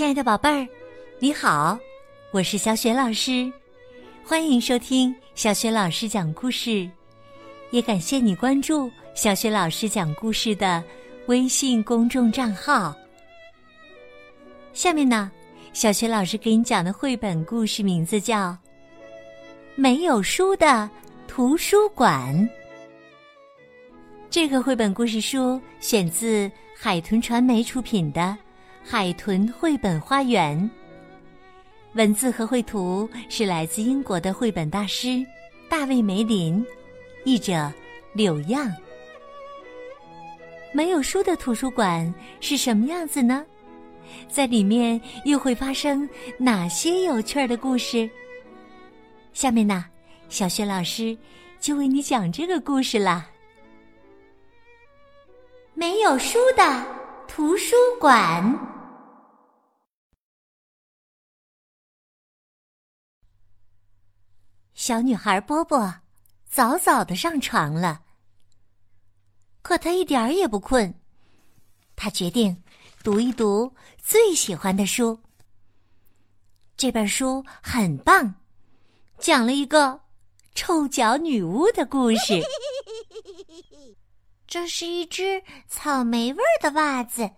亲爱的宝贝儿，你好，我是小雪老师，欢迎收听小雪老师讲故事，也感谢你关注小雪老师讲故事的微信公众账号。下面呢，小雪老师给你讲的绘本故事名字叫《没有书的图书馆》。这个绘本故事书选自海豚传媒出品的。海豚绘本花园，文字和绘图是来自英国的绘本大师大卫梅林，译者柳样。没有书的图书馆是什么样子呢？在里面又会发生哪些有趣的故事？下面呢，小雪老师就为你讲这个故事啦。没有书的图书馆。小女孩波波早早的上床了，可她一点儿也不困。她决定读一读最喜欢的书。这本书很棒，讲了一个臭脚女巫的故事。这是一只草莓味儿的袜子。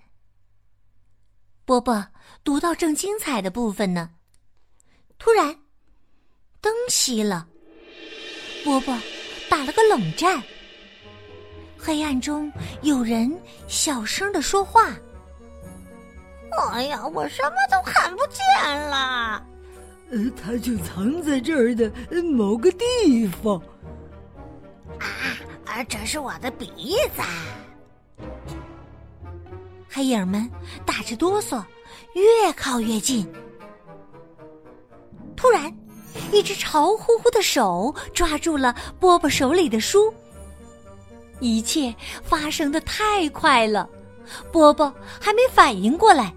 波波读到正精彩的部分呢，突然。灯熄了，伯伯打了个冷战。黑暗中有人小声的说话：“哎呀，我什么都看不见了。”“呃，他就藏在这儿的某个地方。”“啊啊，这是我的鼻子。”黑影们打着哆嗦，越靠越近。突然。一只潮乎乎的手抓住了波波手里的书，一切发生的太快了，波波还没反应过来，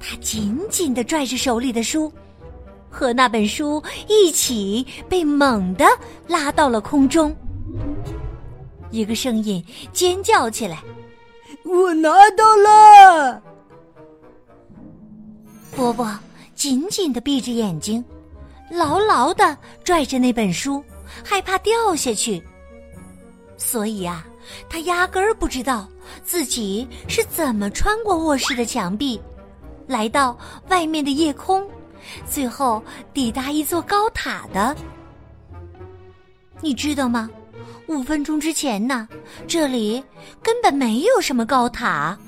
他紧紧的拽着手里的书，和那本书一起被猛地拉到了空中。一个声音尖叫起来：“我拿到了！”波波紧紧的闭着眼睛。牢牢的拽着那本书，害怕掉下去。所以啊，他压根儿不知道自己是怎么穿过卧室的墙壁，来到外面的夜空，最后抵达一座高塔的。你知道吗？五分钟之前呢，这里根本没有什么高塔。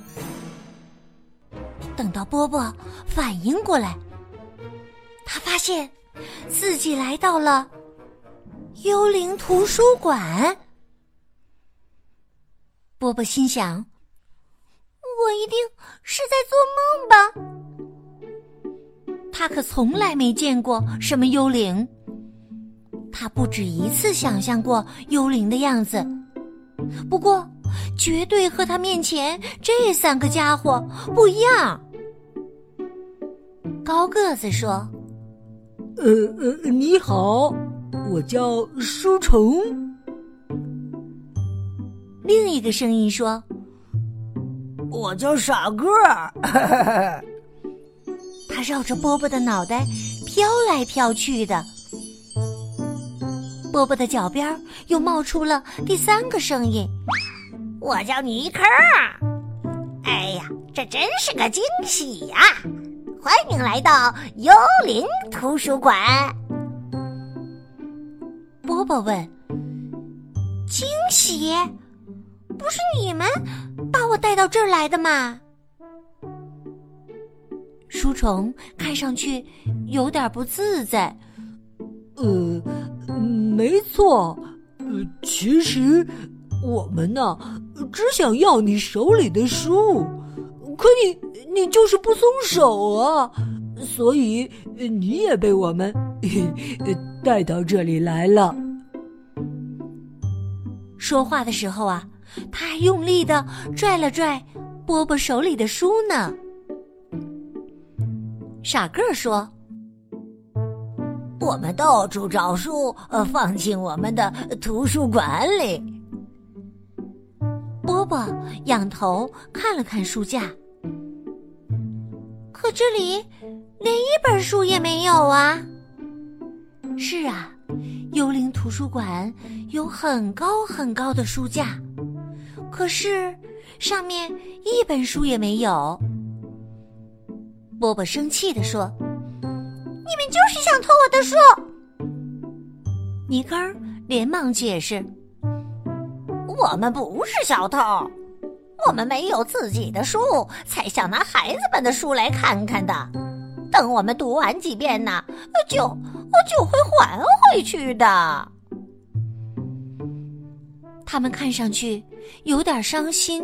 等到波波反应过来，他发现。自己来到了幽灵图书馆，波波心想：“我一定是在做梦吧？”他可从来没见过什么幽灵，他不止一次想象过幽灵的样子，不过绝对和他面前这三个家伙不一样。高个子说。呃呃，你好，我叫书虫。另一个声音说：“我叫傻个儿。”他绕着波波的脑袋飘来飘去的。波波的脚边又冒出了第三个声音：“我叫尼克。”哎呀，这真是个惊喜呀！欢迎来到幽灵图书馆。波波问：“惊喜？不是你们把我带到这儿来的吗？”书虫看上去有点不自在。呃，没错，呃，其实我们呢，只想要你手里的书。可你你就是不松手啊，所以你也被我们带到这里来了。说话的时候啊，他还用力的拽了拽波波手里的书呢。傻个儿说：“我们到处找书，呃，放进我们的图书馆里。”波波仰头看了看书架。可这里连一本书也没有啊！是啊，幽灵图书馆有很高很高的书架，可是上面一本书也没有。波波生气地说：“你们就是想偷我的书！”尼根连忙解释：“我们不是小偷，我们没有自己的书，才想拿孩子们的书来看看的。等我们读完几遍呢，就就会还回去的。”他们看上去有点伤心。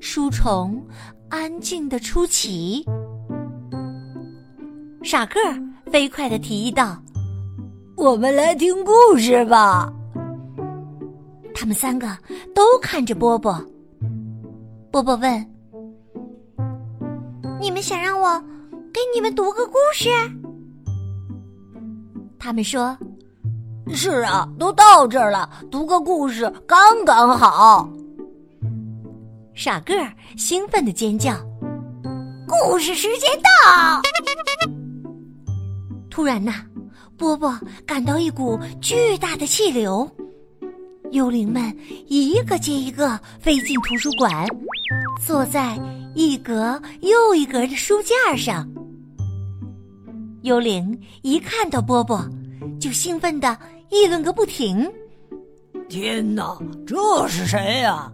书虫安静的出奇。傻个儿飞快的提议道：“我们来听故事吧。”他们三个都看着波波。波波问：“你们想让我给你们读个故事？”他们说：“是啊，都到这儿了，读个故事刚刚好。”傻个儿兴奋的尖叫：“故事时间到！”突然呐，波波感到一股巨大的气流，幽灵们一个接一个飞进图书馆，坐在一格又一格的书架上。幽灵一看到波波，就兴奋的议论个不停：“天哪，这是谁呀？”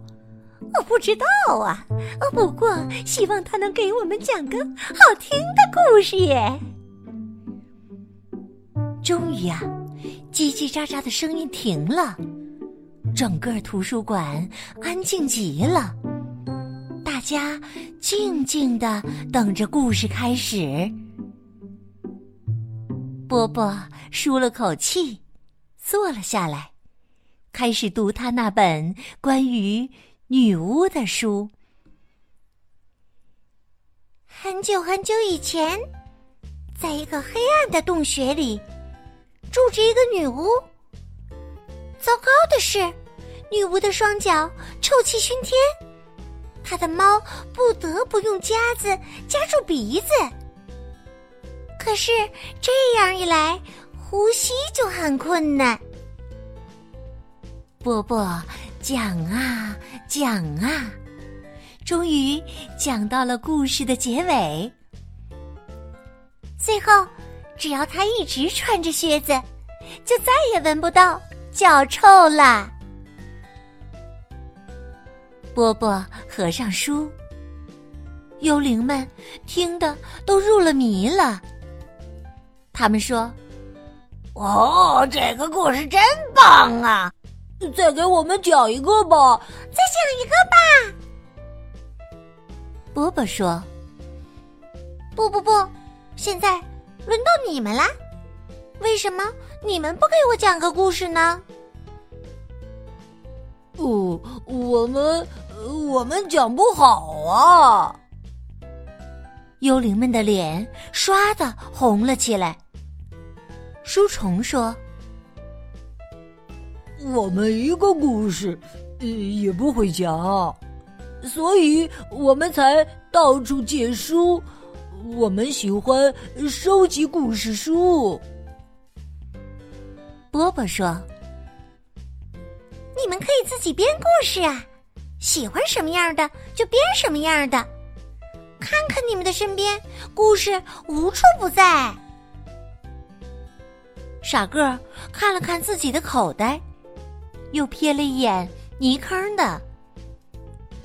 我不知道啊，不过希望他能给我们讲个好听的故事耶。终于啊，叽叽喳喳的声音停了，整个图书馆安静极了。大家静静的等着故事开始。波波舒了口气，坐了下来，开始读他那本关于女巫的书。很久很久以前，在一个黑暗的洞穴里。住着一个女巫。糟糕的是，女巫的双脚臭气熏天，她的猫不得不用夹子夹住鼻子。可是这样一来，呼吸就很困难。波波讲啊讲啊，终于讲到了故事的结尾。最后。只要他一直穿着靴子，就再也闻不到脚臭了。波波合上书，幽灵们听得都入了迷了。他们说：“哦，这个故事真棒啊！再给我们讲一个吧，再讲一个吧。”波波说：“不不不，现在。”轮到你们啦！为什么你们不给我讲个故事呢？哦，我们我们讲不好啊！幽灵们的脸唰的红了起来。书虫说：“我们一个故事也不会讲，所以我们才到处借书。”我们喜欢收集故事书。波波说：“你们可以自己编故事啊，喜欢什么样的就编什么样的。看看你们的身边，故事无处不在。”傻个儿看了看自己的口袋，又瞥了一眼泥坑的，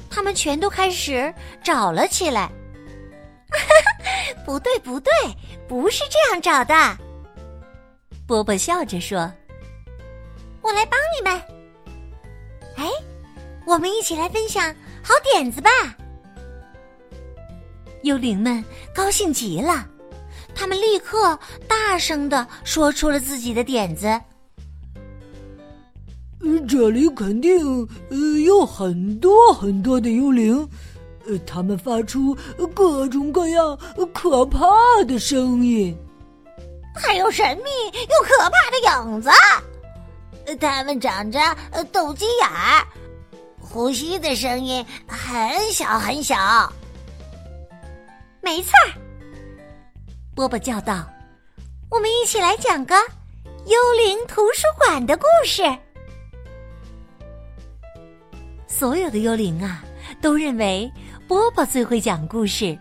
他们全都开始找了起来。不对，不对，不是这样找的。波波笑着说：“我来帮你们。哎，我们一起来分享好点子吧。”幽灵们高兴极了，他们立刻大声的说出了自己的点子。这里肯定呃有很多很多的幽灵。呃，他们发出各种各样可怕的声音，还有神秘又可怕的影子。他们长着斗鸡眼儿，呼吸的声音很小很小。没错儿，波波叫道：“我们一起来讲个幽灵图书馆的故事。”所有的幽灵啊，都认为波波最会讲故事，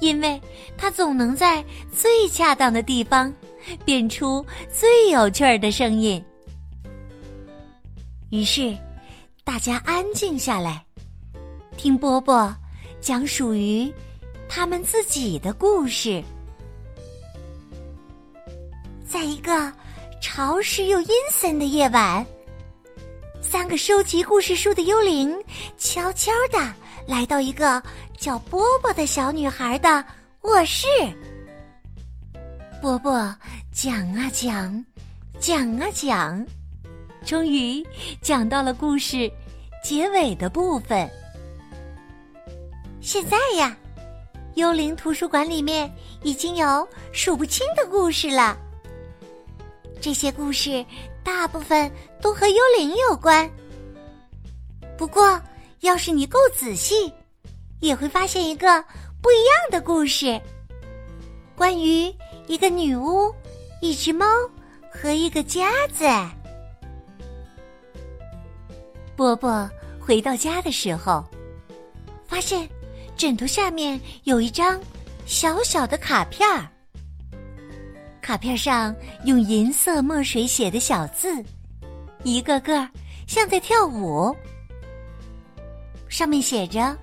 因为他总能在最恰当的地方变出最有趣儿的声音。于是，大家安静下来，听波波讲属于他们自己的故事。在一个潮湿又阴森的夜晚。三个收集故事书的幽灵悄悄的来到一个叫波波的小女孩的卧室。波波讲啊讲，讲啊讲，终于讲到了故事结尾的部分。现在呀，幽灵图书馆里面已经有数不清的故事了。这些故事。大部分都和幽灵有关，不过要是你够仔细，也会发现一个不一样的故事。关于一个女巫、一只猫和一个夹子。波波回到家的时候，发现枕头下面有一张小小的卡片儿。卡片上用银色墨水写的小字，一个个像在跳舞。上面写着：“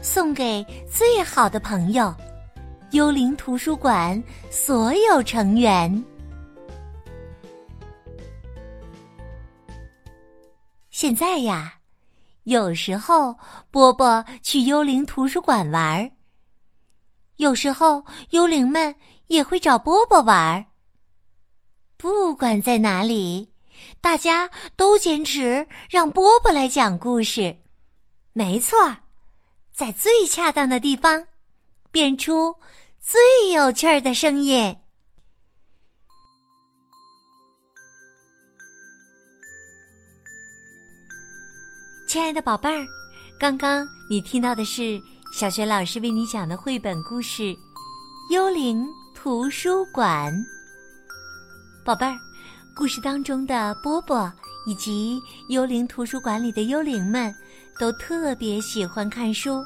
送给最好的朋友，幽灵图书馆所有成员。”现在呀，有时候波波去幽灵图书馆玩有时候幽灵们。也会找波波玩儿。不管在哪里，大家都坚持让波波来讲故事。没错，在最恰当的地方，变出最有趣儿的声音。亲爱的宝贝儿，刚刚你听到的是小学老师为你讲的绘本故事《幽灵》。图书馆，宝贝儿，故事当中的波波以及幽灵图书馆里的幽灵们，都特别喜欢看书。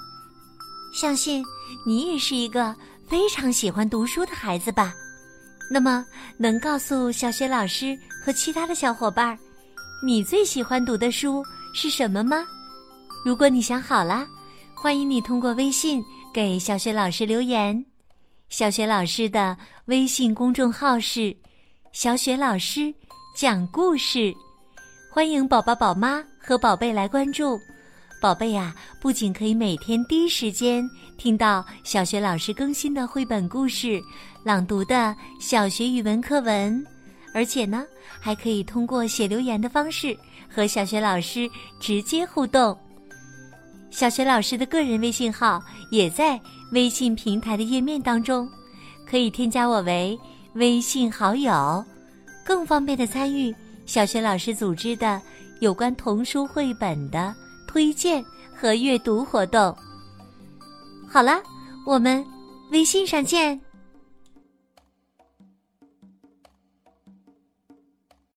相信你也是一个非常喜欢读书的孩子吧？那么，能告诉小学老师和其他的小伙伴，你最喜欢读的书是什么吗？如果你想好了，欢迎你通过微信给小雪老师留言。小雪老师的微信公众号是“小雪老师讲故事”，欢迎宝宝、宝妈和宝贝来关注。宝贝呀，不仅可以每天第一时间听到小学老师更新的绘本故事、朗读的小学语文课文，而且呢，还可以通过写留言的方式和小学老师直接互动。小学老师的个人微信号也在。微信平台的页面当中，可以添加我为微信好友，更方便的参与小学老师组织的有关童书绘本的推荐和阅读活动。好了，我们微信上见。